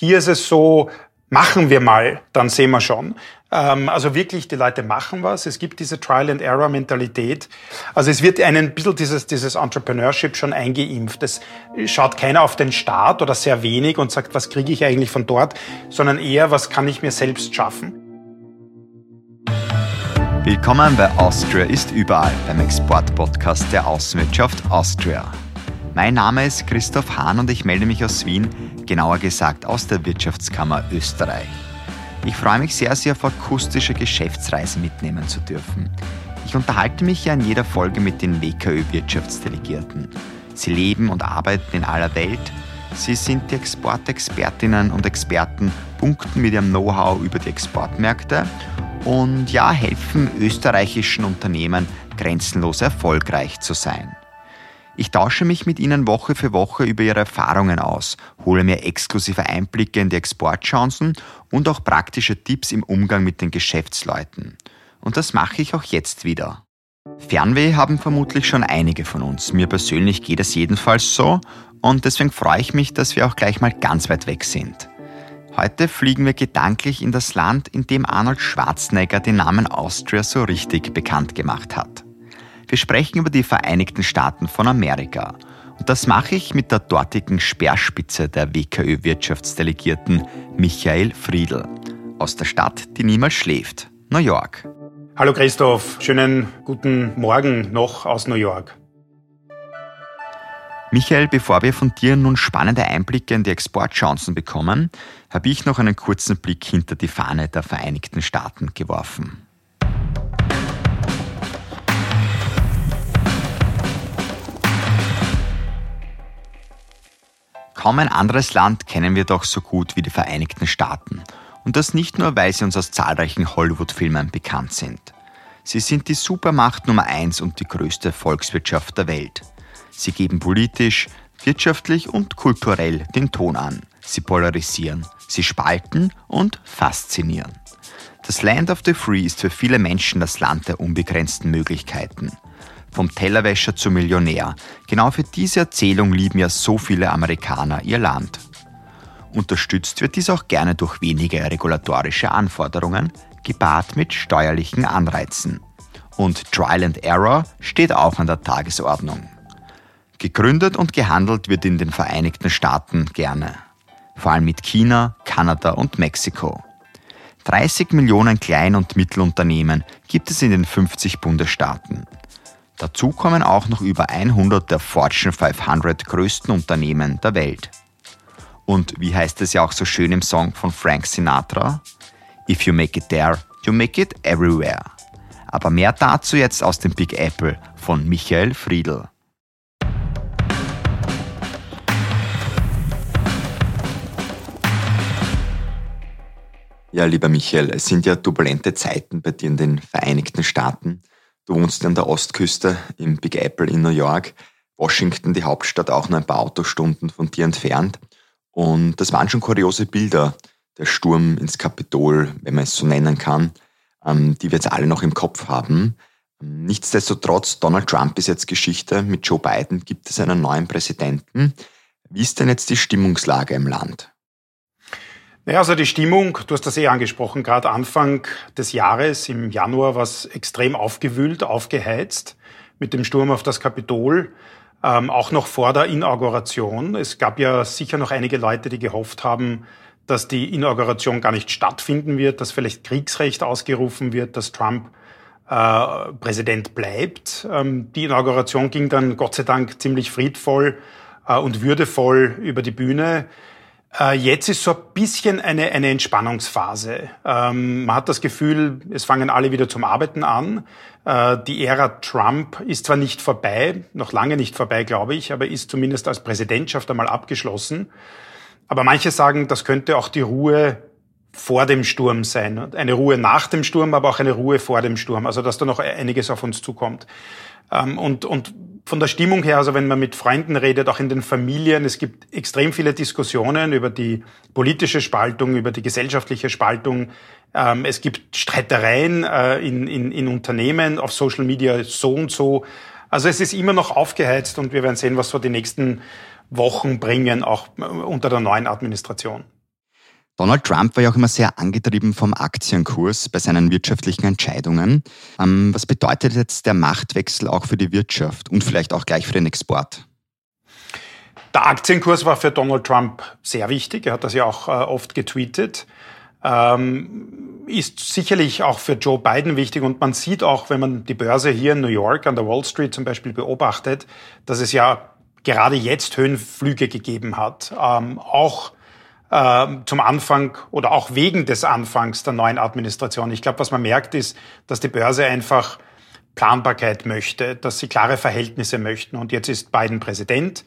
Hier ist es so, machen wir mal, dann sehen wir schon. Ähm, also wirklich, die Leute machen was. Es gibt diese Trial-and-Error-Mentalität. Also es wird einen ein bisschen dieses, dieses Entrepreneurship schon eingeimpft. Es schaut keiner auf den Staat oder sehr wenig und sagt, was kriege ich eigentlich von dort, sondern eher, was kann ich mir selbst schaffen. Willkommen bei Austria ist überall beim Export-Podcast der Außenwirtschaft Austria. Mein Name ist Christoph Hahn und ich melde mich aus Wien, genauer gesagt aus der Wirtschaftskammer Österreich. Ich freue mich sehr, Sie auf akustische Geschäftsreisen mitnehmen zu dürfen. Ich unterhalte mich ja in jeder Folge mit den WKÖ-Wirtschaftsdelegierten. Sie leben und arbeiten in aller Welt. Sie sind die Exportexpertinnen und Experten, punkten mit ihrem Know-how über die Exportmärkte und ja, helfen österreichischen Unternehmen grenzenlos erfolgreich zu sein. Ich tausche mich mit Ihnen Woche für Woche über Ihre Erfahrungen aus, hole mir exklusive Einblicke in die Exportchancen und auch praktische Tipps im Umgang mit den Geschäftsleuten. Und das mache ich auch jetzt wieder. Fernweh haben vermutlich schon einige von uns. Mir persönlich geht es jedenfalls so und deswegen freue ich mich, dass wir auch gleich mal ganz weit weg sind. Heute fliegen wir gedanklich in das Land, in dem Arnold Schwarzenegger den Namen Austria so richtig bekannt gemacht hat. Wir sprechen über die Vereinigten Staaten von Amerika. Und das mache ich mit der dortigen Speerspitze der WKÖ-Wirtschaftsdelegierten Michael Friedl aus der Stadt, die niemals schläft, New York. Hallo Christoph, schönen guten Morgen noch aus New York. Michael, bevor wir von dir nun spannende Einblicke in die Exportchancen bekommen, habe ich noch einen kurzen Blick hinter die Fahne der Vereinigten Staaten geworfen. Kaum ein anderes Land kennen wir doch so gut wie die Vereinigten Staaten. Und das nicht nur, weil sie uns aus zahlreichen Hollywood-Filmen bekannt sind. Sie sind die Supermacht Nummer eins und die größte Volkswirtschaft der Welt. Sie geben politisch, wirtschaftlich und kulturell den Ton an. Sie polarisieren, sie spalten und faszinieren. Das Land of the Free ist für viele Menschen das Land der unbegrenzten Möglichkeiten vom Tellerwäscher zum Millionär. Genau für diese Erzählung lieben ja so viele Amerikaner ihr Land. Unterstützt wird dies auch gerne durch wenige regulatorische Anforderungen, gepaart mit steuerlichen Anreizen. Und Trial and Error steht auch an der Tagesordnung. Gegründet und gehandelt wird in den Vereinigten Staaten gerne. Vor allem mit China, Kanada und Mexiko. 30 Millionen Klein- und Mittelunternehmen gibt es in den 50 Bundesstaaten. Dazu kommen auch noch über 100 der Fortune 500 größten Unternehmen der Welt. Und wie heißt es ja auch so schön im Song von Frank Sinatra? If you make it there, you make it everywhere. Aber mehr dazu jetzt aus dem Big Apple von Michael Friedl. Ja, lieber Michael, es sind ja turbulente Zeiten bei dir in den Vereinigten Staaten. Du wohnst an der Ostküste im Big Apple in New York. Washington, die Hauptstadt, auch nur ein paar Autostunden von dir entfernt. Und das waren schon kuriose Bilder. Der Sturm ins Kapitol, wenn man es so nennen kann, ähm, die wir jetzt alle noch im Kopf haben. Nichtsdestotrotz, Donald Trump ist jetzt Geschichte. Mit Joe Biden gibt es einen neuen Präsidenten. Wie ist denn jetzt die Stimmungslage im Land? Naja, also die Stimmung, du hast das eh angesprochen, gerade Anfang des Jahres, im Januar, war es extrem aufgewühlt, aufgeheizt mit dem Sturm auf das Kapitol, ähm, auch noch vor der Inauguration. Es gab ja sicher noch einige Leute, die gehofft haben, dass die Inauguration gar nicht stattfinden wird, dass vielleicht Kriegsrecht ausgerufen wird, dass Trump äh, Präsident bleibt. Ähm, die Inauguration ging dann Gott sei Dank ziemlich friedvoll äh, und würdevoll über die Bühne. Äh, jetzt ist so ein bisschen eine, eine Entspannungsphase. Ähm, man hat das Gefühl, es fangen alle wieder zum Arbeiten an. Äh, die Ära Trump ist zwar nicht vorbei, noch lange nicht vorbei, glaube ich, aber ist zumindest als Präsidentschaft einmal abgeschlossen. Aber manche sagen, das könnte auch die Ruhe vor dem Sturm sein. Eine Ruhe nach dem Sturm, aber auch eine Ruhe vor dem Sturm. Also dass da noch einiges auf uns zukommt. Ähm, und, und von der Stimmung her, also wenn man mit Freunden redet, auch in den Familien, es gibt extrem viele Diskussionen über die politische Spaltung, über die gesellschaftliche Spaltung. Ähm, es gibt Streitereien äh, in, in, in Unternehmen, auf Social Media so und so. Also es ist immer noch aufgeheizt und wir werden sehen, was so die nächsten Wochen bringen, auch äh, unter der neuen Administration. Donald Trump war ja auch immer sehr angetrieben vom Aktienkurs bei seinen wirtschaftlichen Entscheidungen. Ähm, was bedeutet jetzt der Machtwechsel auch für die Wirtschaft und vielleicht auch gleich für den Export? Der Aktienkurs war für Donald Trump sehr wichtig. Er hat das ja auch äh, oft getweetet. Ähm, ist sicherlich auch für Joe Biden wichtig und man sieht auch, wenn man die Börse hier in New York an der Wall Street zum Beispiel beobachtet, dass es ja gerade jetzt Höhenflüge gegeben hat. Ähm, auch zum Anfang oder auch wegen des Anfangs der neuen Administration. Ich glaube, was man merkt, ist, dass die Börse einfach Planbarkeit möchte, dass sie klare Verhältnisse möchten. Und jetzt ist Biden Präsident.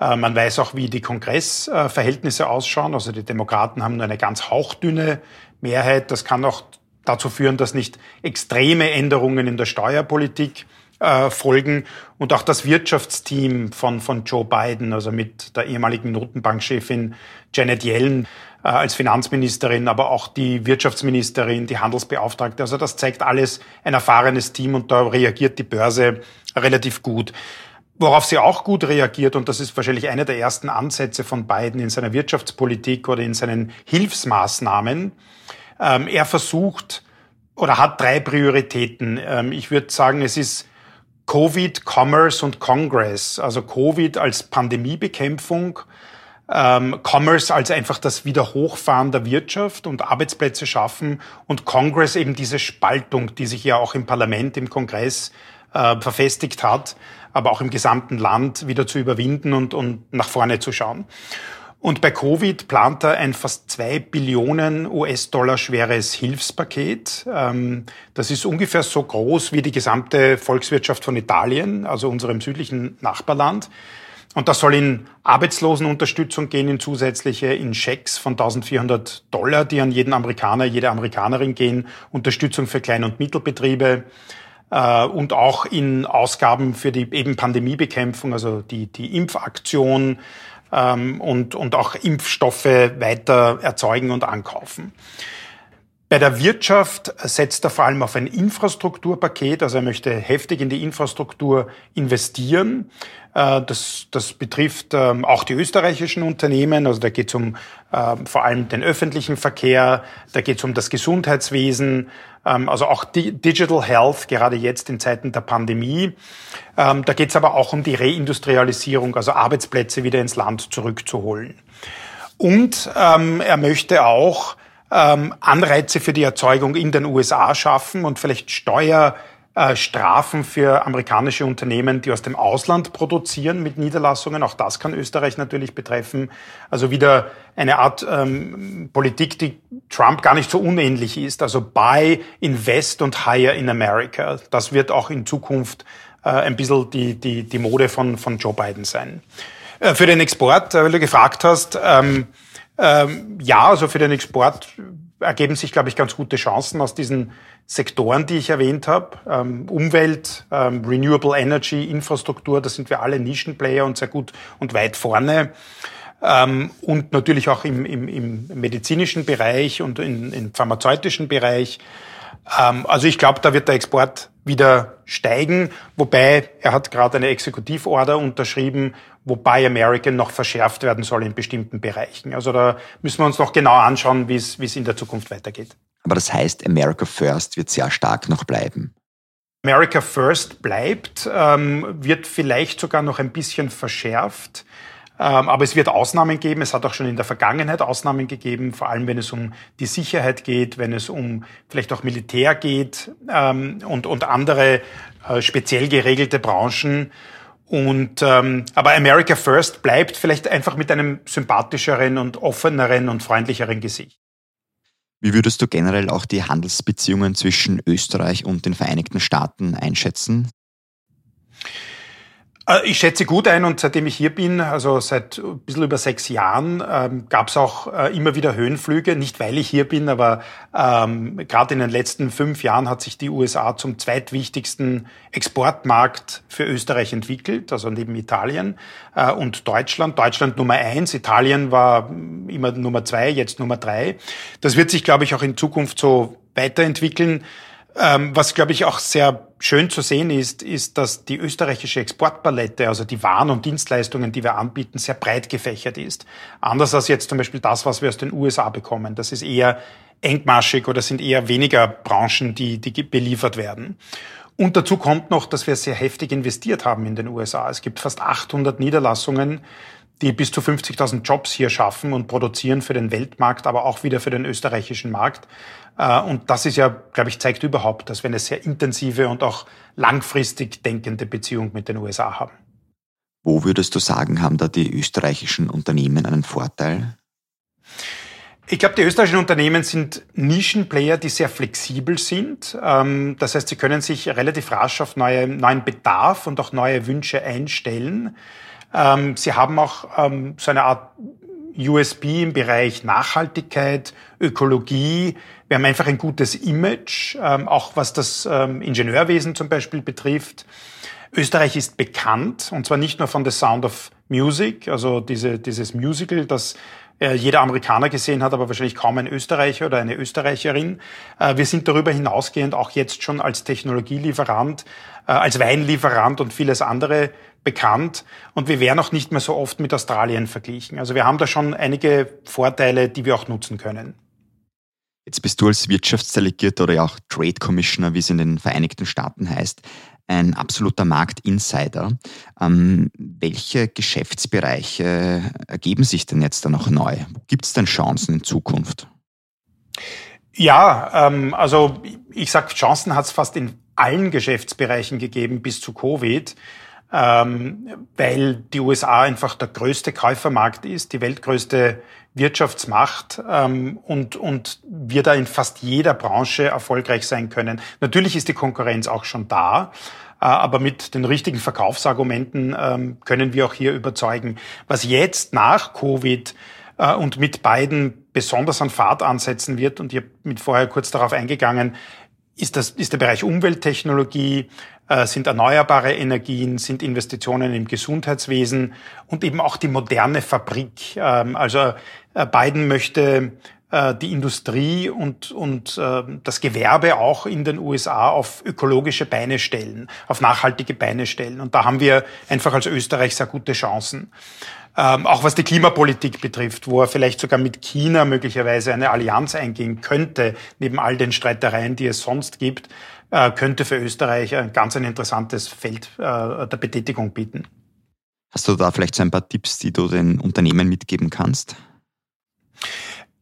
Äh, man weiß auch, wie die Kongressverhältnisse ausschauen. Also die Demokraten haben nur eine ganz hauchdünne Mehrheit. Das kann auch dazu führen, dass nicht extreme Änderungen in der Steuerpolitik äh, folgen. Und auch das Wirtschaftsteam von, von Joe Biden, also mit der ehemaligen Notenbankchefin Janet Yellen äh, als Finanzministerin, aber auch die Wirtschaftsministerin, die Handelsbeauftragte. Also das zeigt alles ein erfahrenes Team und da reagiert die Börse relativ gut. Worauf sie auch gut reagiert, und das ist wahrscheinlich einer der ersten Ansätze von Biden in seiner Wirtschaftspolitik oder in seinen Hilfsmaßnahmen, ähm, er versucht oder hat drei Prioritäten. Ähm, ich würde sagen, es ist Covid, Commerce und Congress. Also Covid als Pandemiebekämpfung, ähm, Commerce als einfach das Wiederhochfahren der Wirtschaft und Arbeitsplätze schaffen und Congress eben diese Spaltung, die sich ja auch im Parlament, im Kongress äh, verfestigt hat, aber auch im gesamten Land wieder zu überwinden und, und nach vorne zu schauen. Und bei Covid plant er ein fast zwei Billionen US-Dollar schweres Hilfspaket. Ähm, das ist ungefähr so groß wie die gesamte Volkswirtschaft von Italien, also unserem südlichen Nachbarland. Und das soll in Arbeitslosenunterstützung gehen, in zusätzliche, in Schecks von 1400 Dollar, die an jeden Amerikaner, jede Amerikanerin gehen, Unterstützung für Klein- und Mittelbetriebe, äh, und auch in Ausgaben für die eben Pandemiebekämpfung, also die, die Impfaktion ähm, und, und auch Impfstoffe weiter erzeugen und ankaufen. Bei der Wirtschaft setzt er vor allem auf ein Infrastrukturpaket, also er möchte heftig in die Infrastruktur investieren. Äh, das, das betrifft ähm, auch die österreichischen Unternehmen, also da geht es um äh, vor allem den öffentlichen Verkehr, da geht es um das Gesundheitswesen, ähm, also auch Digital Health, gerade jetzt in Zeiten der Pandemie. Ähm, da geht es aber auch um die Reindustrialisierung, also Arbeitsplätze wieder ins Land zurückzuholen. Und ähm, er möchte auch ähm, Anreize für die Erzeugung in den USA schaffen und vielleicht Steuer äh, für amerikanische Unternehmen, die aus dem Ausland produzieren mit Niederlassungen. Auch das kann Österreich natürlich betreffen. Also wieder eine Art ähm, Politik, die Trump gar nicht so unähnlich ist. Also buy, invest und hire in America. Das wird auch in Zukunft äh, ein bisschen die, die, die Mode von, von Joe Biden sein. Äh, für den Export, äh, weil du gefragt hast, ähm, ähm, ja, also für den Export ergeben sich, glaube ich, ganz gute Chancen aus diesen Sektoren, die ich erwähnt habe. Ähm, Umwelt, ähm, Renewable Energy, Infrastruktur, da sind wir alle Nischenplayer und sehr gut und weit vorne. Und natürlich auch im, im, im medizinischen Bereich und im, im pharmazeutischen Bereich. Also ich glaube, da wird der Export wieder steigen, wobei er hat gerade eine Exekutivorder unterschrieben, wobei American noch verschärft werden soll in bestimmten Bereichen. Also da müssen wir uns noch genau anschauen, wie es, wie es in der Zukunft weitergeht. Aber das heißt, America First wird sehr stark noch bleiben. America First bleibt, ähm, wird vielleicht sogar noch ein bisschen verschärft. Ähm, aber es wird Ausnahmen geben. Es hat auch schon in der Vergangenheit Ausnahmen gegeben, vor allem wenn es um die Sicherheit geht, wenn es um vielleicht auch Militär geht ähm, und, und andere äh, speziell geregelte Branchen. Und ähm, aber America First bleibt vielleicht einfach mit einem sympathischeren und offeneren und freundlicheren Gesicht. Wie würdest du generell auch die Handelsbeziehungen zwischen Österreich und den Vereinigten Staaten einschätzen? Äh, ich schätze gut ein und seitdem ich hier bin, also seit ein bisschen über sechs Jahren, ähm, gab es auch äh, immer wieder Höhenflüge. Nicht weil ich hier bin, aber ähm, gerade in den letzten fünf Jahren hat sich die USA zum zweitwichtigsten Exportmarkt für Österreich entwickelt, also neben Italien äh, und Deutschland. Deutschland Nummer eins, Italien war immer Nummer zwei, jetzt Nummer drei. Das wird sich, glaube ich, auch in Zukunft so weiterentwickeln. Ähm, was, glaube ich, auch sehr schön zu sehen ist, ist, dass die österreichische Exportpalette, also die Waren und Dienstleistungen, die wir anbieten, sehr breit gefächert ist. Anders als jetzt zum Beispiel das, was wir aus den USA bekommen. Das ist eher engmaschig oder sind eher weniger Branchen, die, die beliefert werden. Und dazu kommt noch, dass wir sehr heftig investiert haben in den USA. Es gibt fast 800 Niederlassungen, die bis zu 50.000 Jobs hier schaffen und produzieren für den Weltmarkt, aber auch wieder für den österreichischen Markt. Äh, und das ist ja, glaube ich, zeigt überhaupt, dass wir eine sehr intensive und auch langfristig denkende Beziehung mit den USA haben. Wo würdest du sagen, haben da die österreichischen Unternehmen einen Vorteil? Ich glaube, die österreichischen Unternehmen sind Nischenplayer, die sehr flexibel sind. Ähm, das heißt, sie können sich relativ rasch auf neue, neuen Bedarf und auch neue Wünsche einstellen. Ähm, sie haben auch ähm, so eine Art USB im Bereich Nachhaltigkeit, Ökologie. Wir haben einfach ein gutes Image, auch was das Ingenieurwesen zum Beispiel betrifft. Österreich ist bekannt, und zwar nicht nur von The Sound of Music, also diese, dieses Musical, das äh, jeder Amerikaner gesehen hat, aber wahrscheinlich kaum ein Österreicher oder eine Österreicherin. Äh, wir sind darüber hinausgehend auch jetzt schon als Technologielieferant, äh, als Weinlieferant und vieles andere bekannt. Und wir werden auch nicht mehr so oft mit Australien verglichen. Also wir haben da schon einige Vorteile, die wir auch nutzen können. Jetzt bist du als Wirtschaftsdelegierter oder auch Trade Commissioner, wie es in den Vereinigten Staaten heißt, ein absoluter Marktinsider. Ähm, welche Geschäftsbereiche ergeben sich denn jetzt da noch neu? Gibt es denn Chancen in Zukunft? Ja, ähm, also ich sag, Chancen hat es fast in allen Geschäftsbereichen gegeben bis zu Covid ähm, weil die USA einfach der größte Käufermarkt ist, die weltgrößte Wirtschaftsmacht ähm, und, und wir da in fast jeder Branche erfolgreich sein können. Natürlich ist die Konkurrenz auch schon da, äh, aber mit den richtigen Verkaufsargumenten ähm, können wir auch hier überzeugen. Was jetzt nach Covid äh, und mit beiden besonders an Fahrt ansetzen wird, und ich mit vorher kurz darauf eingegangen, ist, das, ist der Bereich Umwelttechnologie, sind erneuerbare Energien, sind Investitionen im Gesundheitswesen und eben auch die moderne Fabrik. Ähm, also äh, Biden möchte äh, die Industrie und, und äh, das Gewerbe auch in den USA auf ökologische Beine stellen, auf nachhaltige Beine stellen. Und da haben wir einfach als Österreich sehr gute Chancen. Ähm, auch was die Klimapolitik betrifft, wo er vielleicht sogar mit China möglicherweise eine Allianz eingehen könnte, neben all den Streitereien, die es sonst gibt, äh, könnte für Österreich ein ganz ein interessantes Feld äh, der Betätigung bieten. Hast du da vielleicht so ein paar Tipps, die du den Unternehmen mitgeben kannst?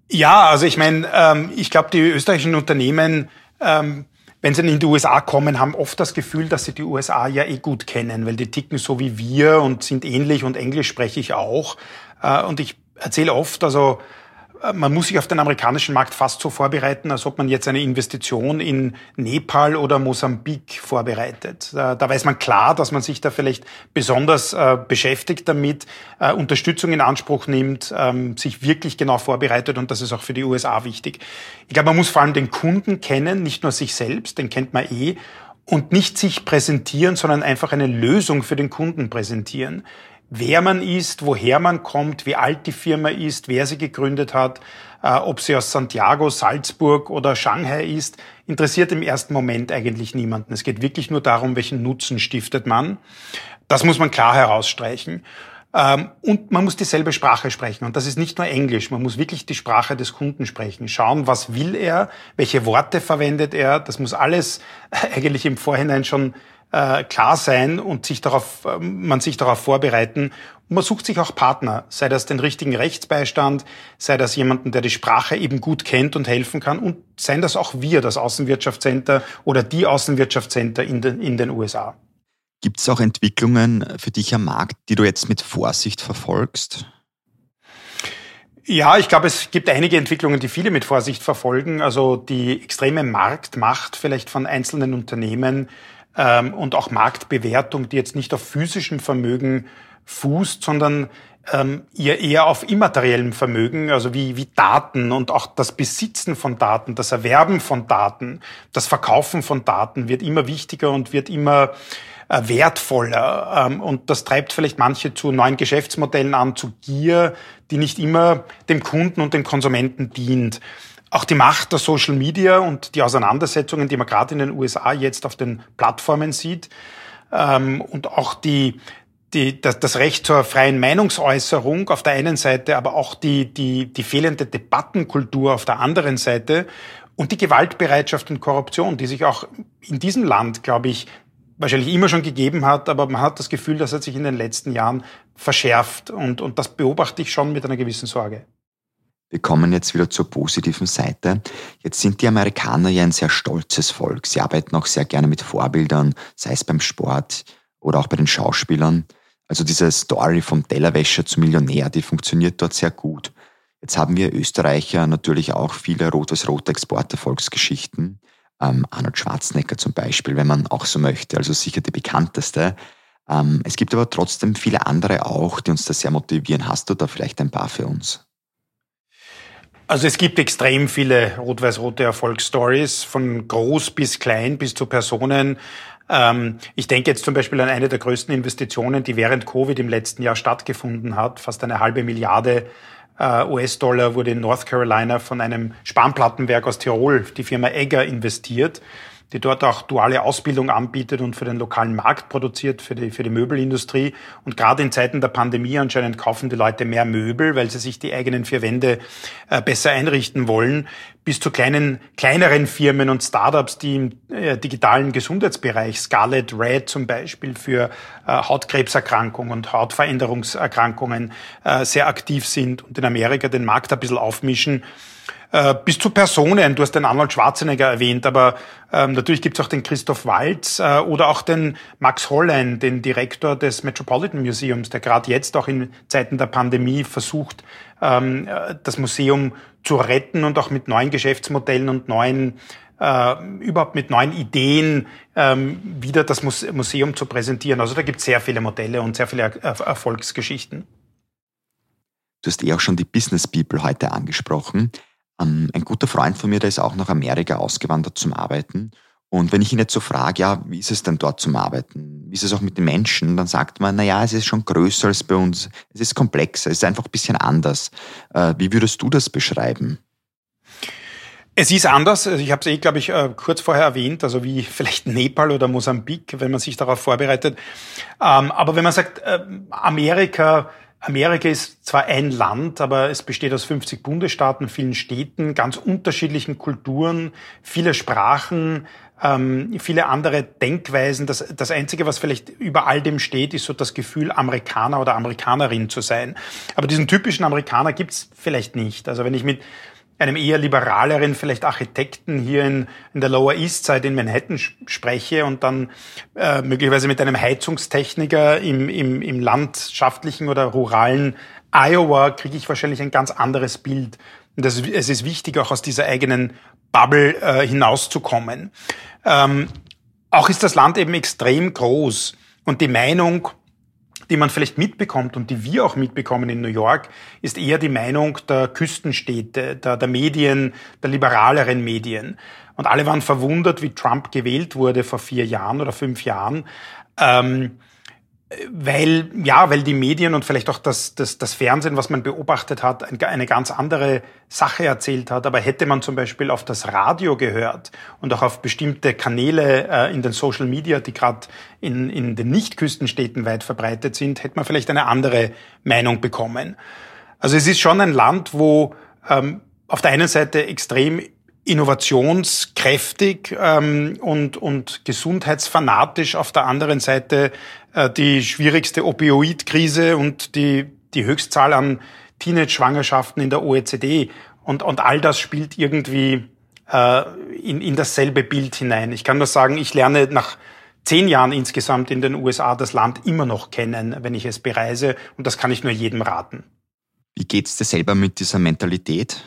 Ja, also ich meine, ähm, ich glaube, die österreichischen Unternehmen ähm, wenn sie in die USA kommen, haben oft das Gefühl, dass sie die USA ja eh gut kennen, weil die ticken so wie wir und sind ähnlich und Englisch spreche ich auch. Äh, und ich erzähle oft, also man muss sich auf den amerikanischen Markt fast so vorbereiten, als ob man jetzt eine Investition in Nepal oder Mosambik vorbereitet. Da, weiß man klar, dass man sich da vielleicht besonders äh, beschäftigt damit, äh, Unterstützung in Anspruch nimmt, ähm, sich wirklich genau vorbereitet und das ist auch für die USA wichtig. Ich glaube, man muss vor allem den Kunden kennen, nicht nur sich selbst, den kennt man eh, und nicht sich präsentieren, sondern einfach eine Lösung für den Kunden präsentieren wer man ist, woher man kommt, wie alt die Firma ist, wer sie gegründet hat, äh, ob sie aus Santiago, Salzburg oder Shanghai ist, interessiert im ersten Moment eigentlich niemanden. Es geht wirklich nur darum, welchen Nutzen stiftet man. Das muss man klar herausstreichen. Ähm, und man muss dieselbe Sprache sprechen. Und das ist nicht nur Englisch. Man muss wirklich die Sprache des Kunden sprechen. Schauen, was will er, welche Worte verwendet er. Das muss alles eigentlich im Vorhinein schon äh, klar sein und sich darauf, äh, man sich darauf vorbereiten. Und man sucht sich auch Partner, sei das den richtigen Rechtsbeistand, sei das jemanden, der die Sprache eben gut kennt und helfen kann und seien das auch wir, das Außenwirtschaftscenter oder die Außenwirtschaftscenter in den, in den USA. Gibt es auch Entwicklungen für dich am Markt, die du jetzt mit Vorsicht verfolgst? Ja, ich glaube, es gibt einige Entwicklungen, die viele mit Vorsicht verfolgen. Also die extreme Marktmacht vielleicht von einzelnen Unternehmen ähm, und auch Marktbewertung, die jetzt nicht auf physischem Vermögen fußt, sondern ähm, eher, auf immateriellem Vermögen, also wie, wie Daten und auch das Besitzen von Daten, das Erwerben von Daten, das Verkaufen von Daten wird immer wichtiger und wird immer äh, wertvoller. Ähm, und das treibt vielleicht manche zu neuen Geschäftsmodellen an, zu Gier, die nicht immer dem Kunden und dem Konsumenten dient. Auch die Macht der Social Media und die Auseinandersetzungen, die man gerade in den USA jetzt auf den Plattformen sieht, ähm, und auch die, die, das, das Recht zur freien Meinungsäußerung auf der einen Seite, aber auch die, die, die fehlende Debattenkultur auf der anderen Seite und die Gewaltbereitschaft und Korruption, die sich auch in diesem Land, glaube ich, wahrscheinlich immer schon gegeben hat, aber man hat das Gefühl, dass er sich in den letzten Jahren verschärft und, und das beobachte ich schon mit einer gewissen Sorge. Wir kommen jetzt wieder zur positiven Seite. Jetzt sind die Amerikaner ja ein sehr stolzes Volk. Sie arbeiten auch sehr gerne mit Vorbildern, sei es beim Sport oder auch bei den Schauspielern. Also diese Story vom Tellerwäscher zum Millionär, die funktioniert dort sehr gut. Jetzt haben wir Österreicher natürlich auch viele rot-weiß-rote Exporterfolgsgeschichten. Ähm, Arnold Schwarzenegger zum Beispiel, wenn man auch so möchte, also sicher die bekannteste. Ähm, es gibt aber trotzdem viele andere auch, die uns da sehr motivieren. Hast du da vielleicht ein paar für uns? Also es gibt extrem viele rot-weiß-rote Erfolgsstories, von groß bis klein bis zu Personen. Ähm, ich denke jetzt zum Beispiel an eine der größten Investitionen, die während Covid im letzten Jahr stattgefunden hat. Fast eine halbe Milliarde äh, US-Dollar wurde in North Carolina von einem Spanplattenwerk aus Tirol, die Firma Egger, investiert die dort auch duale Ausbildung anbietet und für den lokalen Markt produziert, für die, für die Möbelindustrie. Und gerade in Zeiten der Pandemie anscheinend kaufen die Leute mehr Möbel, weil sie sich die eigenen vier Wände äh, besser einrichten wollen, bis zu kleinen, kleineren Firmen und Startups, die im äh, digitalen Gesundheitsbereich, Scarlet Red zum Beispiel für äh, Hautkrebserkrankungen und Hautveränderungserkrankungen äh, sehr aktiv sind und in Amerika den Markt ein bisschen aufmischen äh, bis zu Personen. Du hast den Arnold Schwarzenegger erwähnt, aber ähm, natürlich gibt es auch den Christoph Waltz äh, oder auch den Max Hollein, den Direktor des Metropolitan Museums, der gerade jetzt auch in Zeiten der Pandemie versucht, ähm, äh, das Museum zu retten und auch mit neuen Geschäftsmodellen und neuen äh, überhaupt mit neuen Ideen ähm, wieder das Museum zu präsentieren. Also da gibt es sehr viele Modelle und sehr viele er Erfolgsgeschichten. Du hast eh auch schon die Business People heute angesprochen. Ähm, ein guter Freund von mir, der ist auch nach Amerika ausgewandert zum Arbeiten. Und wenn ich ihn jetzt so frage, ja, wie ist es denn dort zum Arbeiten? Wie ist es auch mit den Menschen? Dann sagt man, na ja, es ist schon größer als bei uns. Es ist komplexer, es ist einfach ein bisschen anders. Äh, wie würdest du das beschreiben? Es ist anders. Also ich habe es eh, glaube ich, äh, kurz vorher erwähnt, also wie vielleicht Nepal oder Mosambik, wenn man sich darauf vorbereitet. Ähm, aber wenn man sagt, äh, Amerika Amerika ist zwar ein Land, aber es besteht aus 50 Bundesstaaten, vielen Städten, ganz unterschiedlichen Kulturen, viele Sprachen, ähm, viele andere Denkweisen. Das, das Einzige, was vielleicht über all dem steht, ist so das Gefühl, Amerikaner oder Amerikanerin zu sein. Aber diesen typischen Amerikaner gibt's vielleicht nicht. Also wenn ich mit einem eher liberaleren, vielleicht Architekten hier in, in der Lower East Side in Manhattan spreche und dann äh, möglicherweise mit einem Heizungstechniker im, im, im landschaftlichen oder ruralen Iowa, kriege ich wahrscheinlich ein ganz anderes Bild. Und das, es ist wichtig, auch aus dieser eigenen Bubble äh, hinauszukommen. Ähm, auch ist das Land eben extrem groß und die Meinung die man vielleicht mitbekommt und die wir auch mitbekommen in New York, ist eher die Meinung der Küstenstädte, der, der Medien, der liberaleren Medien. Und alle waren verwundert, wie Trump gewählt wurde vor vier Jahren oder fünf Jahren. Ähm, weil, ja, weil die Medien und vielleicht auch das, das, das Fernsehen, was man beobachtet hat, eine ganz andere Sache erzählt hat. Aber hätte man zum Beispiel auf das Radio gehört und auch auf bestimmte Kanäle äh, in den Social Media, die gerade in, in den Nicht-Küstenstädten weit verbreitet sind, hätte man vielleicht eine andere Meinung bekommen. Also es ist schon ein Land, wo ähm, auf der einen Seite extrem innovationskräftig ähm, und, und gesundheitsfanatisch, auf der anderen Seite äh, die schwierigste Opioidkrise und die, die Höchstzahl an Teenage-Schwangerschaften in der OECD. Und, und all das spielt irgendwie äh, in, in dasselbe Bild hinein. Ich kann nur sagen, ich lerne nach zehn Jahren insgesamt in den USA das Land immer noch kennen, wenn ich es bereise. Und das kann ich nur jedem raten. Wie geht's dir selber mit dieser Mentalität?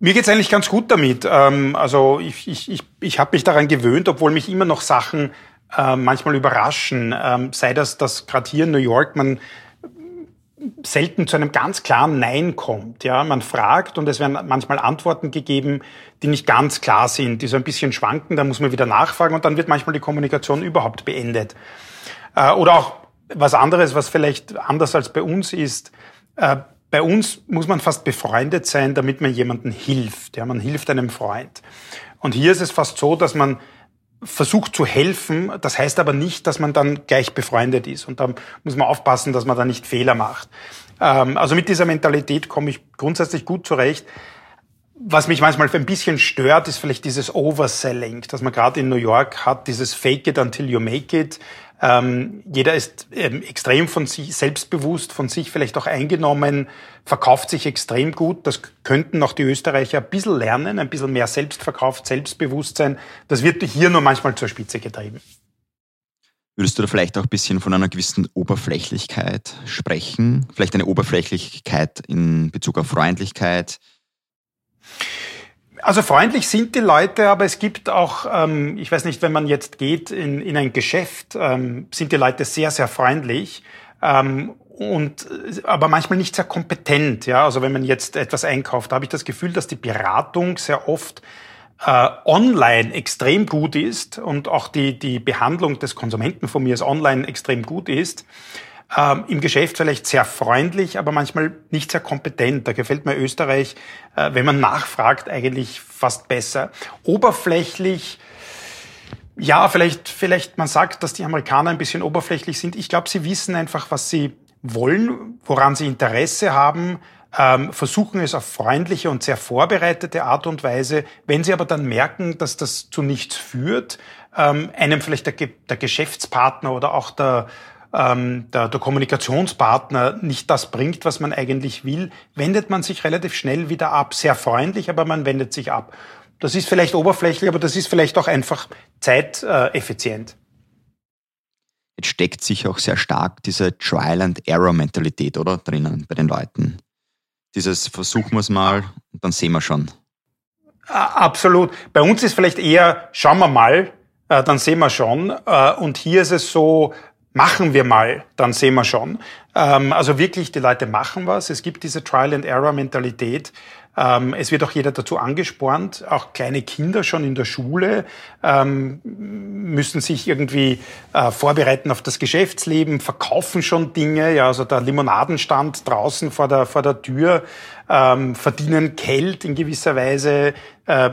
Mir geht's eigentlich ganz gut damit. Ähm, also ich, ich, ich, ich habe mich daran gewöhnt, obwohl mich immer noch Sachen äh, manchmal überraschen. Ähm, sei das, dass gerade hier in New York man selten zu einem ganz klaren Nein kommt. Ja, man fragt und es werden manchmal Antworten gegeben, die nicht ganz klar sind, die so ein bisschen schwanken. Da muss man wieder nachfragen und dann wird manchmal die Kommunikation überhaupt beendet. Äh, oder auch was anderes, was vielleicht anders als bei uns ist. Äh, bei uns muss man fast befreundet sein, damit man jemandem hilft. Ja, man hilft einem Freund. Und hier ist es fast so, dass man versucht zu helfen. Das heißt aber nicht, dass man dann gleich befreundet ist. Und da muss man aufpassen, dass man da nicht Fehler macht. Ähm, also mit dieser Mentalität komme ich grundsätzlich gut zurecht. Was mich manchmal ein bisschen stört, ist vielleicht dieses Overselling, dass man gerade in New York hat, dieses Fake it until you make it. Ähm, jeder ist ähm, extrem von sich selbstbewusst, von sich vielleicht auch eingenommen, verkauft sich extrem gut. Das könnten auch die Österreicher ein bisschen lernen, ein bisschen mehr Selbstverkauf, Selbstbewusstsein. Das wird hier nur manchmal zur Spitze getrieben. Würdest du da vielleicht auch ein bisschen von einer gewissen Oberflächlichkeit sprechen? Vielleicht eine Oberflächlichkeit in Bezug auf Freundlichkeit? Also freundlich sind die Leute, aber es gibt auch, ähm, ich weiß nicht, wenn man jetzt geht in, in ein Geschäft, ähm, sind die Leute sehr, sehr freundlich. Ähm, und aber manchmal nicht sehr kompetent. Ja, also wenn man jetzt etwas einkauft, habe ich das Gefühl, dass die Beratung sehr oft äh, online extrem gut ist und auch die die Behandlung des Konsumenten von mir ist online extrem gut ist ähm, im Geschäft vielleicht sehr freundlich, aber manchmal nicht sehr kompetent. Da gefällt mir Österreich, äh, wenn man nachfragt, eigentlich fast besser. Oberflächlich, ja, vielleicht, vielleicht man sagt, dass die Amerikaner ein bisschen oberflächlich sind. Ich glaube, sie wissen einfach, was sie wollen, woran sie Interesse haben, ähm, versuchen es auf freundliche und sehr vorbereitete Art und Weise. Wenn sie aber dann merken, dass das zu nichts führt, ähm, einem vielleicht der, der Geschäftspartner oder auch der, ähm, der, der Kommunikationspartner nicht das bringt, was man eigentlich will, wendet man sich relativ schnell wieder ab. Sehr freundlich, aber man wendet sich ab. Das ist vielleicht oberflächlich, aber das ist vielleicht auch einfach zeiteffizient. Jetzt steckt sich auch sehr stark diese Trial-and-Error-Mentalität, oder? Drinnen bei den Leuten. Dieses versuchen wir es mal und dann sehen wir schon. Absolut. Bei uns ist vielleicht eher, schauen wir mal, äh, dann sehen wir schon. Äh, und hier ist es so, machen wir mal, dann sehen wir schon. Ähm, also wirklich, die Leute machen was. Es gibt diese Trial-and-Error-Mentalität. Ähm, es wird auch jeder dazu angespornt, auch kleine Kinder schon in der Schule ähm, müssen sich irgendwie äh, vorbereiten auf das Geschäftsleben, verkaufen schon Dinge, ja, also der Limonadenstand draußen vor der, vor der Tür, ähm, verdienen Geld in gewisser Weise, äh,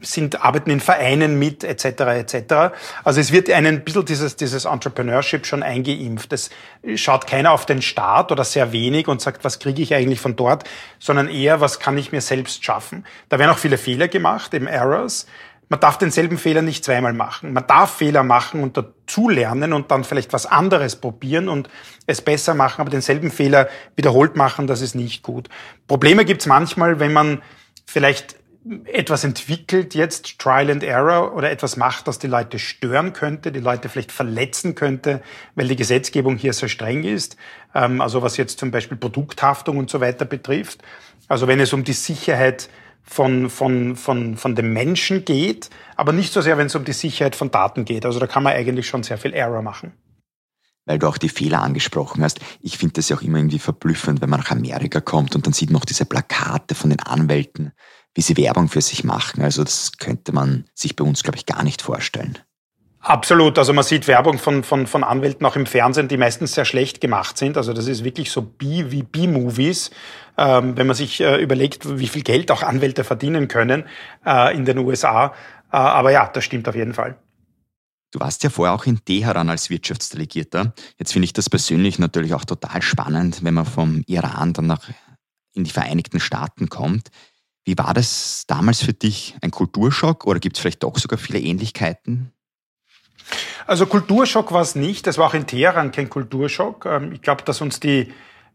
sind, arbeiten in Vereinen mit, etc., etc. Also es wird einen ein bisschen dieses, dieses Entrepreneurship schon eingeimpft. Es schaut keiner auf den Staat oder sehr wenig und sagt, was kriege ich eigentlich von dort, sondern eher, was kann ich mir selbst schaffen. Da werden auch viele Fehler gemacht, eben Errors. Man darf denselben Fehler nicht zweimal machen. Man darf Fehler machen und dazulernen und dann vielleicht was anderes probieren und es besser machen, aber denselben Fehler wiederholt machen, das ist nicht gut. Probleme gibt's manchmal, wenn man vielleicht etwas entwickelt, jetzt Trial and Error oder etwas macht, das die Leute stören könnte, die Leute vielleicht verletzen könnte, weil die Gesetzgebung hier sehr streng ist. Ähm, also was jetzt zum Beispiel Produkthaftung und so weiter betrifft. Also wenn es um die Sicherheit von, von, von, von dem Menschen geht, aber nicht so sehr, wenn es um die Sicherheit von Daten geht. Also da kann man eigentlich schon sehr viel Error machen weil du auch die Fehler angesprochen hast. Ich finde das ja auch immer irgendwie verblüffend, wenn man nach Amerika kommt und dann sieht man auch diese Plakate von den Anwälten, wie sie Werbung für sich machen. Also das könnte man sich bei uns, glaube ich, gar nicht vorstellen. Absolut. Also man sieht Werbung von, von, von Anwälten auch im Fernsehen, die meistens sehr schlecht gemacht sind. Also das ist wirklich so B wie B-Movies. Ähm, wenn man sich äh, überlegt, wie viel Geld auch Anwälte verdienen können äh, in den USA. Äh, aber ja, das stimmt auf jeden Fall. Du warst ja vorher auch in Teheran als Wirtschaftsdelegierter. Jetzt finde ich das persönlich natürlich auch total spannend, wenn man vom Iran dann nach in die Vereinigten Staaten kommt. Wie war das damals für dich? Ein Kulturschock oder gibt es vielleicht doch sogar viele Ähnlichkeiten? Also Kulturschock war es nicht. Das war auch in Teheran kein Kulturschock. Ähm, ich glaube, dass uns die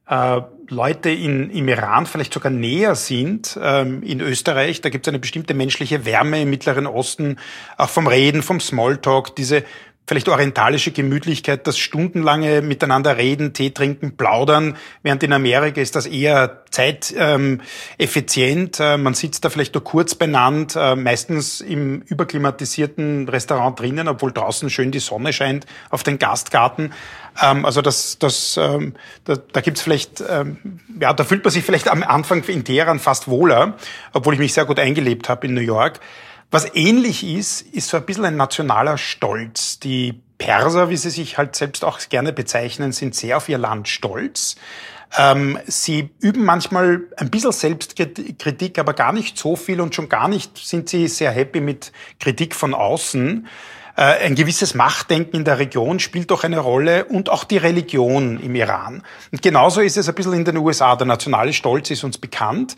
äh, Leute in, im Iran vielleicht sogar näher sind ähm, in Österreich. Da gibt es eine bestimmte menschliche Wärme im Mittleren Osten, auch vom Reden, vom Smalltalk, diese vielleicht orientalische Gemütlichkeit, das stundenlange miteinander reden, Tee trinken, plaudern, während in Amerika ist das eher zeiteffizient. Ähm, äh, man sitzt da vielleicht nur kurz benannt, äh, meistens im überklimatisierten Restaurant drinnen, obwohl draußen schön die Sonne scheint auf den Gastgarten. Ähm, also das, das, ähm, da, da gibt's vielleicht, ähm, ja, da fühlt man sich vielleicht am Anfang in Teheran fast wohler, obwohl ich mich sehr gut eingelebt habe in New York. Was ähnlich ist, ist so ein bisschen ein nationaler Stolz. Die Perser, wie sie sich halt selbst auch gerne bezeichnen, sind sehr auf ihr Land stolz. Ähm, sie üben manchmal ein bisschen Selbstkritik, aber gar nicht so viel und schon gar nicht sind sie sehr happy mit Kritik von außen. Äh, ein gewisses Machtdenken in der Region spielt doch eine Rolle und auch die Religion im Iran. Und genauso ist es ein bisschen in den USA. Der nationale Stolz ist uns bekannt.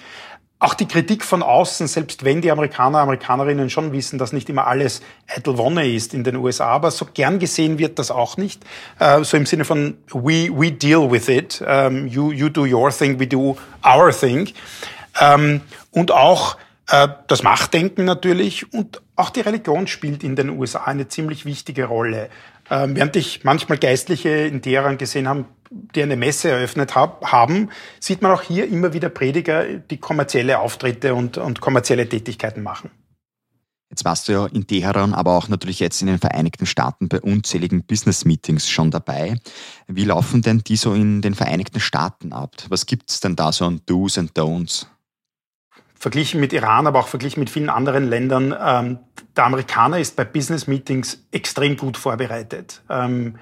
Auch die Kritik von außen, selbst wenn die Amerikaner, Amerikanerinnen schon wissen, dass nicht immer alles eitel Wonne ist in den USA, aber so gern gesehen wird das auch nicht. Äh, so im Sinne von we, we deal with it, ähm, you, you do your thing, we do our thing. Ähm, und auch äh, das Machtdenken natürlich und auch die Religion spielt in den USA eine ziemlich wichtige Rolle. Ähm, während ich manchmal Geistliche in Teheran gesehen habe, die eine Messe eröffnet hab, haben, sieht man auch hier immer wieder Prediger, die kommerzielle Auftritte und, und kommerzielle Tätigkeiten machen. Jetzt warst du ja in Teheran, aber auch natürlich jetzt in den Vereinigten Staaten bei unzähligen Business-Meetings schon dabei. Wie laufen denn die so in den Vereinigten Staaten ab? Was gibt es denn da so an Do's und Don'ts? Verglichen mit Iran, aber auch verglichen mit vielen anderen Ländern, ähm, der Amerikaner ist bei Business-Meetings extrem gut vorbereitet. Ähm,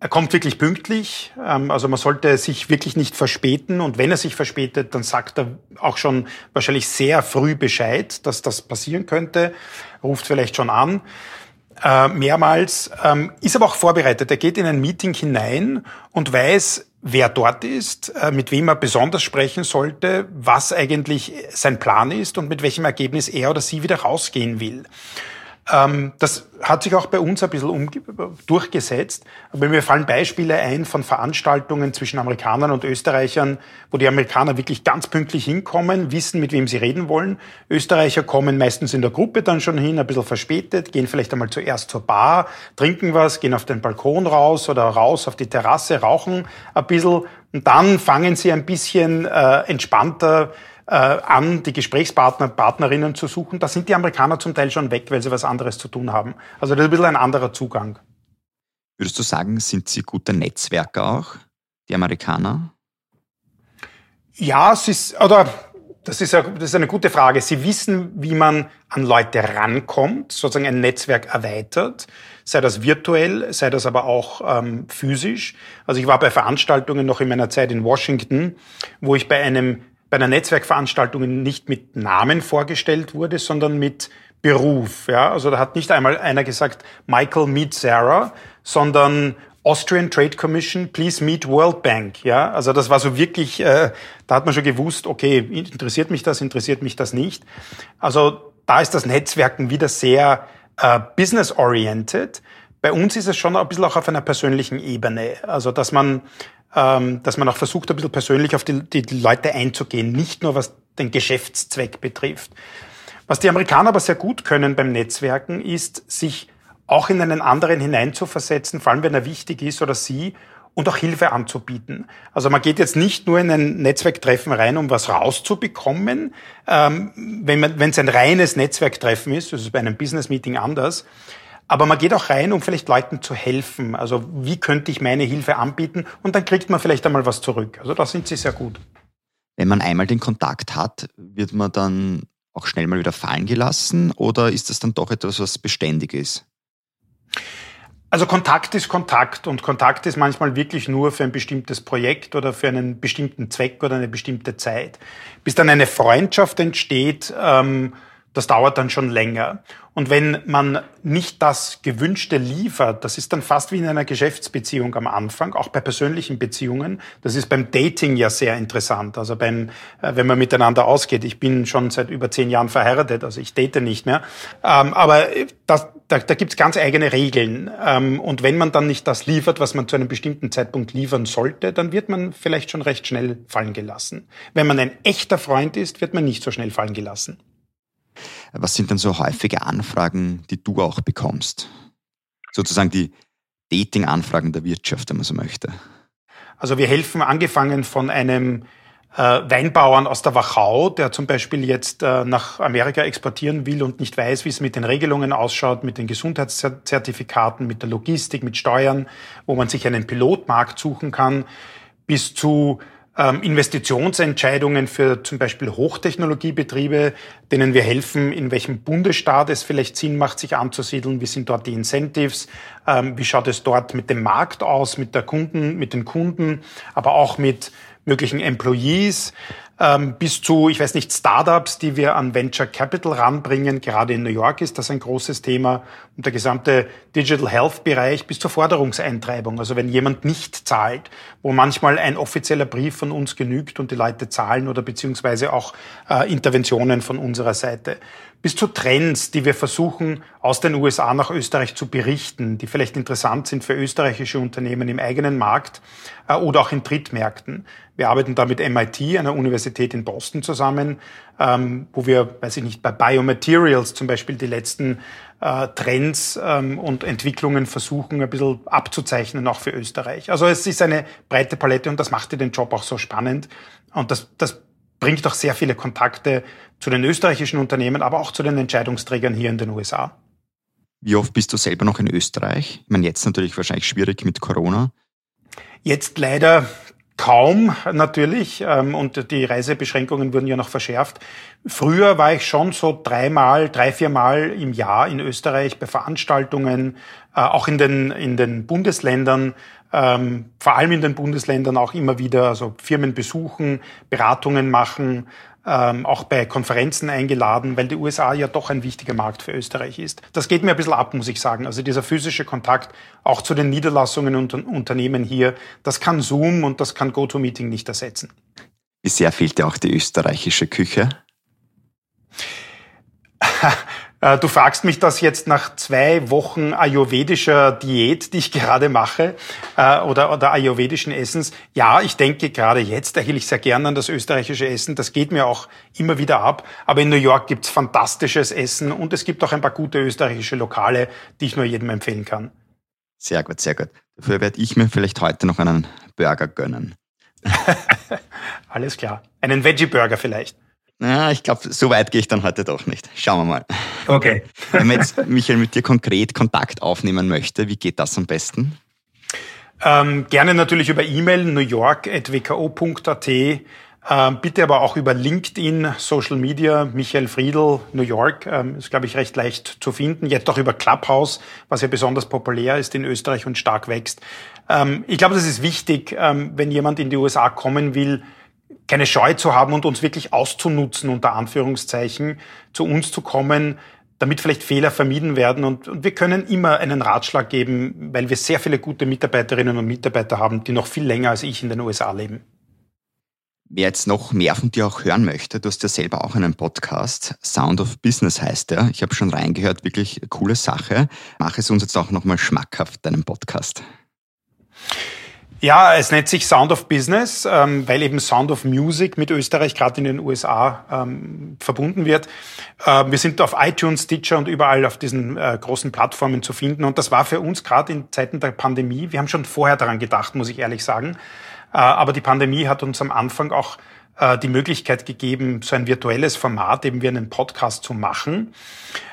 er kommt wirklich pünktlich, ähm, also man sollte sich wirklich nicht verspäten. Und wenn er sich verspätet, dann sagt er auch schon wahrscheinlich sehr früh Bescheid, dass das passieren könnte, ruft vielleicht schon an. Äh, mehrmals, ähm, ist aber auch vorbereitet. Er geht in ein Meeting hinein und weiß, wer dort ist, äh, mit wem er besonders sprechen sollte, was eigentlich sein Plan ist und mit welchem Ergebnis er oder sie wieder rausgehen will. Ähm, das hat sich auch bei uns ein bisschen durchgesetzt. Aber mir fallen Beispiele ein von Veranstaltungen zwischen Amerikanern und Österreichern, wo die Amerikaner wirklich ganz pünktlich hinkommen, wissen, mit wem sie reden wollen. Österreicher kommen meistens in der Gruppe dann schon hin, ein bisschen verspätet, gehen vielleicht einmal zuerst zur Bar, trinken was, gehen auf den Balkon raus oder raus auf die Terrasse, rauchen ein bisschen und dann fangen sie ein bisschen äh, entspannter an, die Gesprächspartner, Partnerinnen zu suchen. Da sind die Amerikaner zum Teil schon weg, weil sie was anderes zu tun haben. Also das ist ein bisschen ein anderer Zugang. Würdest du sagen, sind sie gute Netzwerker auch, die Amerikaner? Ja, es ist, oder das ist, das ist eine gute Frage. Sie wissen, wie man an Leute rankommt, sozusagen ein Netzwerk erweitert, sei das virtuell, sei das aber auch ähm, physisch. Also ich war bei Veranstaltungen noch in meiner Zeit in Washington, wo ich bei einem bei einer Netzwerkveranstaltung nicht mit Namen vorgestellt wurde, sondern mit Beruf. Ja? Also da hat nicht einmal einer gesagt, Michael meet Sarah, sondern Austrian Trade Commission, please meet World Bank. Ja, also das war so wirklich, äh, da hat man schon gewusst, okay, interessiert mich das, interessiert mich das nicht. Also da ist das Netzwerken wieder sehr äh, business-oriented. Bei uns ist es schon ein bisschen auch auf einer persönlichen Ebene. Also dass man ähm, dass man auch versucht, ein bisschen persönlich auf die, die Leute einzugehen, nicht nur was den Geschäftszweck betrifft. Was die Amerikaner aber sehr gut können beim Netzwerken, ist, sich auch in einen anderen hineinzuversetzen, vor allem wenn er wichtig ist oder sie, und auch Hilfe anzubieten. Also man geht jetzt nicht nur in ein Netzwerktreffen rein, um was rauszubekommen. Ähm, wenn es ein reines Netzwerktreffen ist, das ist bei einem Business Meeting anders, aber man geht auch rein, um vielleicht Leuten zu helfen. Also wie könnte ich meine Hilfe anbieten? Und dann kriegt man vielleicht einmal was zurück. Also da sind sie sehr gut. Wenn man einmal den Kontakt hat, wird man dann auch schnell mal wieder fallen gelassen oder ist das dann doch etwas, was beständig ist? Also Kontakt ist Kontakt und Kontakt ist manchmal wirklich nur für ein bestimmtes Projekt oder für einen bestimmten Zweck oder eine bestimmte Zeit. Bis dann eine Freundschaft entsteht, ähm, das dauert dann schon länger. Und wenn man nicht das Gewünschte liefert, das ist dann fast wie in einer Geschäftsbeziehung am Anfang, auch bei persönlichen Beziehungen. Das ist beim Dating ja sehr interessant. Also beim, äh, wenn man miteinander ausgeht. Ich bin schon seit über zehn Jahren verheiratet, also ich date nicht mehr. Ähm, aber das, da, da gibt es ganz eigene Regeln. Ähm, und wenn man dann nicht das liefert, was man zu einem bestimmten Zeitpunkt liefern sollte, dann wird man vielleicht schon recht schnell fallen gelassen. Wenn man ein echter Freund ist, wird man nicht so schnell fallen gelassen. Was sind denn so häufige Anfragen, die du auch bekommst? Sozusagen die Dating-Anfragen der Wirtschaft, wenn man so möchte. Also wir helfen angefangen von einem äh, Weinbauern aus der Wachau, der zum Beispiel jetzt äh, nach Amerika exportieren will und nicht weiß, wie es mit den Regelungen ausschaut, mit den Gesundheitszertifikaten, mit der Logistik, mit Steuern, wo man sich einen Pilotmarkt suchen kann, bis zu ähm, Investitionsentscheidungen für zum Beispiel Hochtechnologiebetriebe, denen wir helfen, in welchem Bundesstaat es vielleicht Sinn macht, sich anzusiedeln, wie sind dort die Incentives, ähm, wie schaut es dort mit dem Markt aus, mit der Kunden, mit den Kunden, aber auch mit möglichen Employees ähm, bis zu, ich weiß nicht, Startups, die wir an Venture Capital ranbringen. Gerade in New York ist das ein großes Thema. Und der gesamte Digital Health Bereich bis zur Forderungseintreibung. Also wenn jemand nicht zahlt, wo manchmal ein offizieller Brief von uns genügt und die Leute zahlen oder beziehungsweise auch äh, Interventionen von unserer Seite bis zu Trends, die wir versuchen aus den USA nach Österreich zu berichten, die vielleicht interessant sind für österreichische Unternehmen im eigenen Markt äh, oder auch in Drittmärkten. Wir arbeiten da mit MIT, einer Universität in Boston zusammen, ähm, wo wir, weiß ich nicht, bei Biomaterials zum Beispiel die letzten äh, Trends ähm, und Entwicklungen versuchen, ein bisschen abzuzeichnen, auch für Österreich. Also es ist eine breite Palette und das macht den Job auch so spannend. Und das, das bringt auch sehr viele Kontakte zu den österreichischen Unternehmen, aber auch zu den Entscheidungsträgern hier in den USA. Wie oft bist du selber noch in Österreich? Ich meine, jetzt natürlich wahrscheinlich schwierig mit Corona. Jetzt leider kaum natürlich ähm, und die Reisebeschränkungen wurden ja noch verschärft. Früher war ich schon so dreimal, drei, viermal im Jahr in Österreich bei Veranstaltungen, äh, auch in den, in den Bundesländern, ähm, vor allem in den Bundesländern auch immer wieder, also Firmen besuchen, Beratungen machen, ähm, auch bei Konferenzen eingeladen, weil die USA ja doch ein wichtiger Markt für Österreich ist. Das geht mir ein bisschen ab, muss ich sagen. Also dieser physische Kontakt auch zu den Niederlassungen und Unternehmen hier, das kann Zoom und das kann GoToMeeting nicht ersetzen. Wie sehr fehlt dir auch die österreichische Küche? Äh, du fragst mich das jetzt nach zwei Wochen ayurvedischer Diät, die ich gerade mache, äh, oder, oder ayurvedischen Essens. Ja, ich denke gerade jetzt eigentlich sehr gern an das österreichische Essen. Das geht mir auch immer wieder ab. Aber in New York gibt's fantastisches Essen und es gibt auch ein paar gute österreichische Lokale, die ich nur jedem empfehlen kann. Sehr gut, sehr gut. Dafür werde ich mir vielleicht heute noch einen Burger gönnen. Alles klar. Einen Veggie-Burger vielleicht. Ja, ich glaube, so weit gehe ich dann heute doch nicht. Schauen wir mal. Okay. Wenn man jetzt, Michael, mit dir konkret Kontakt aufnehmen möchte, wie geht das am besten? Ähm, gerne natürlich über E-Mail newyork.wko.at. Ähm, bitte aber auch über LinkedIn, Social Media, Michael Friedl, New York, ähm, ist, glaube ich, recht leicht zu finden. Jetzt auch über Clubhouse, was ja besonders populär ist in Österreich und stark wächst. Ähm, ich glaube, das ist wichtig, ähm, wenn jemand in die USA kommen will, keine Scheu zu haben und uns wirklich auszunutzen, unter Anführungszeichen, zu uns zu kommen, damit vielleicht Fehler vermieden werden. Und, und, wir können immer einen Ratschlag geben, weil wir sehr viele gute Mitarbeiterinnen und Mitarbeiter haben, die noch viel länger als ich in den USA leben. Wer jetzt noch mehr von dir auch hören möchte, du hast ja selber auch einen Podcast, Sound of Business heißt er. Ich habe schon reingehört, wirklich coole Sache. Mach es uns jetzt auch nochmal schmackhaft, deinen Podcast. Ja, es nennt sich Sound of Business, ähm, weil eben Sound of Music mit Österreich gerade in den USA ähm, verbunden wird. Äh, wir sind auf iTunes, Stitcher und überall auf diesen äh, großen Plattformen zu finden. Und das war für uns gerade in Zeiten der Pandemie, wir haben schon vorher daran gedacht, muss ich ehrlich sagen. Äh, aber die Pandemie hat uns am Anfang auch äh, die Möglichkeit gegeben, so ein virtuelles Format, eben wie einen Podcast zu machen.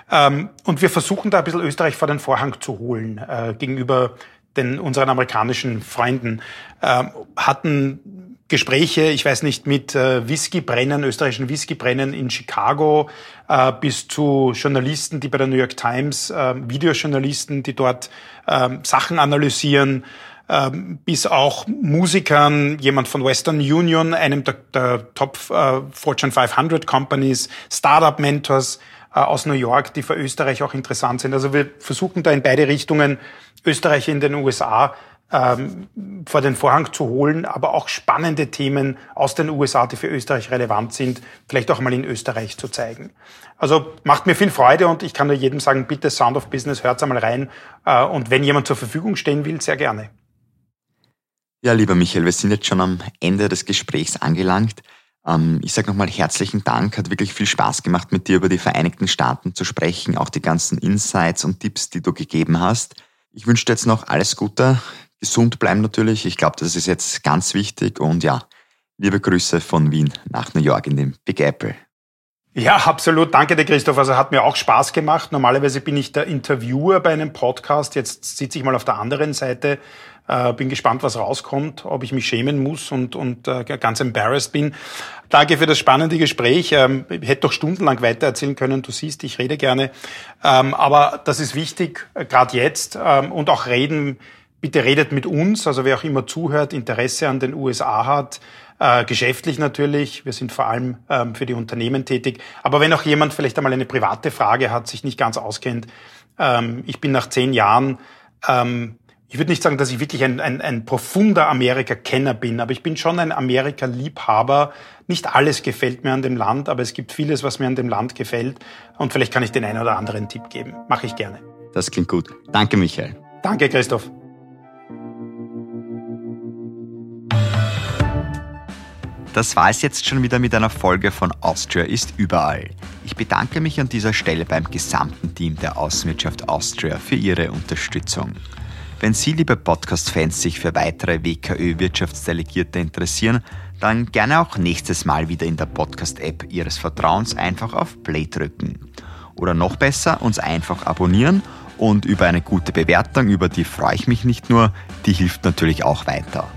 Ähm, und wir versuchen da ein bisschen Österreich vor den Vorhang zu holen äh, gegenüber den unseren amerikanischen Freunden, äh, hatten Gespräche, ich weiß nicht, mit äh, Whiskybrennen, österreichischen Whiskybrennen in Chicago, äh, bis zu Journalisten, die bei der New York Times, äh, Videojournalisten, die dort äh, Sachen analysieren, äh, bis auch Musikern, jemand von Western Union, einem der, der Top äh, Fortune 500 Companies, Startup Mentors aus New York, die für Österreich auch interessant sind. Also wir versuchen da in beide Richtungen Österreich in den USA ähm, vor den Vorhang zu holen, aber auch spannende Themen aus den USA, die für Österreich relevant sind, vielleicht auch mal in Österreich zu zeigen. Also macht mir viel Freude und ich kann nur jedem sagen, bitte Sound of Business, hört einmal rein. Äh, und wenn jemand zur Verfügung stehen will, sehr gerne. Ja, lieber Michael, wir sind jetzt schon am Ende des Gesprächs angelangt. Ähm, ich sage nochmal herzlichen Dank, hat wirklich viel Spaß gemacht, mit dir über die Vereinigten Staaten zu sprechen, auch die ganzen Insights und Tipps, die du gegeben hast. Ich wünsche dir jetzt noch alles Gute, gesund bleiben natürlich. Ich glaube, das ist jetzt ganz wichtig und ja, liebe Grüße von Wien nach New York in den Big Apple. Ja, absolut. Danke dir, Christoph. Also hat mir auch Spaß gemacht. Normalerweise bin ich der Interviewer bei einem Podcast. Jetzt sitze ich mal auf der anderen Seite. Äh, bin gespannt, was rauskommt, ob ich mich schämen muss und, und äh, ganz embarrassed bin. Danke für das spannende Gespräch. Ähm, hätte doch stundenlang weitererzählen können. Du siehst, ich rede gerne. Ähm, aber das ist wichtig, äh, gerade jetzt. Ähm, und auch reden, bitte redet mit uns. Also wer auch immer zuhört, Interesse an den USA hat, äh, geschäftlich natürlich. Wir sind vor allem ähm, für die Unternehmen tätig. Aber wenn auch jemand vielleicht einmal eine private Frage hat, sich nicht ganz auskennt, ähm, ich bin nach zehn Jahren, ähm, ich würde nicht sagen, dass ich wirklich ein, ein, ein profunder Amerika-Kenner bin, aber ich bin schon ein Amerika-Liebhaber. Nicht alles gefällt mir an dem Land, aber es gibt vieles, was mir an dem Land gefällt. Und vielleicht kann ich den einen oder anderen Tipp geben. Mache ich gerne. Das klingt gut. Danke, Michael. Danke, Christoph. Das war es jetzt schon wieder mit einer Folge von Austria ist überall. Ich bedanke mich an dieser Stelle beim gesamten Team der Außenwirtschaft Austria für ihre Unterstützung. Wenn Sie, liebe Podcast-Fans, sich für weitere WKÖ-Wirtschaftsdelegierte interessieren, dann gerne auch nächstes Mal wieder in der Podcast-App Ihres Vertrauens einfach auf Play drücken. Oder noch besser, uns einfach abonnieren und über eine gute Bewertung, über die freue ich mich nicht nur, die hilft natürlich auch weiter.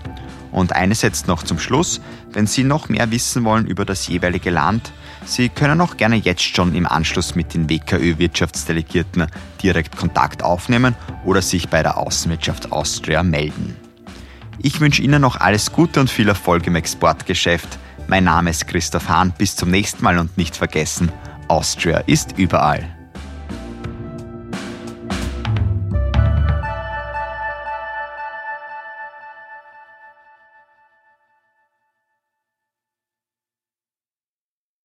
Und eines jetzt noch zum Schluss. Wenn Sie noch mehr wissen wollen über das jeweilige Land, Sie können auch gerne jetzt schon im Anschluss mit den WKÖ-Wirtschaftsdelegierten direkt Kontakt aufnehmen oder sich bei der Außenwirtschaft Austria melden. Ich wünsche Ihnen noch alles Gute und viel Erfolg im Exportgeschäft. Mein Name ist Christoph Hahn. Bis zum nächsten Mal und nicht vergessen, Austria ist überall.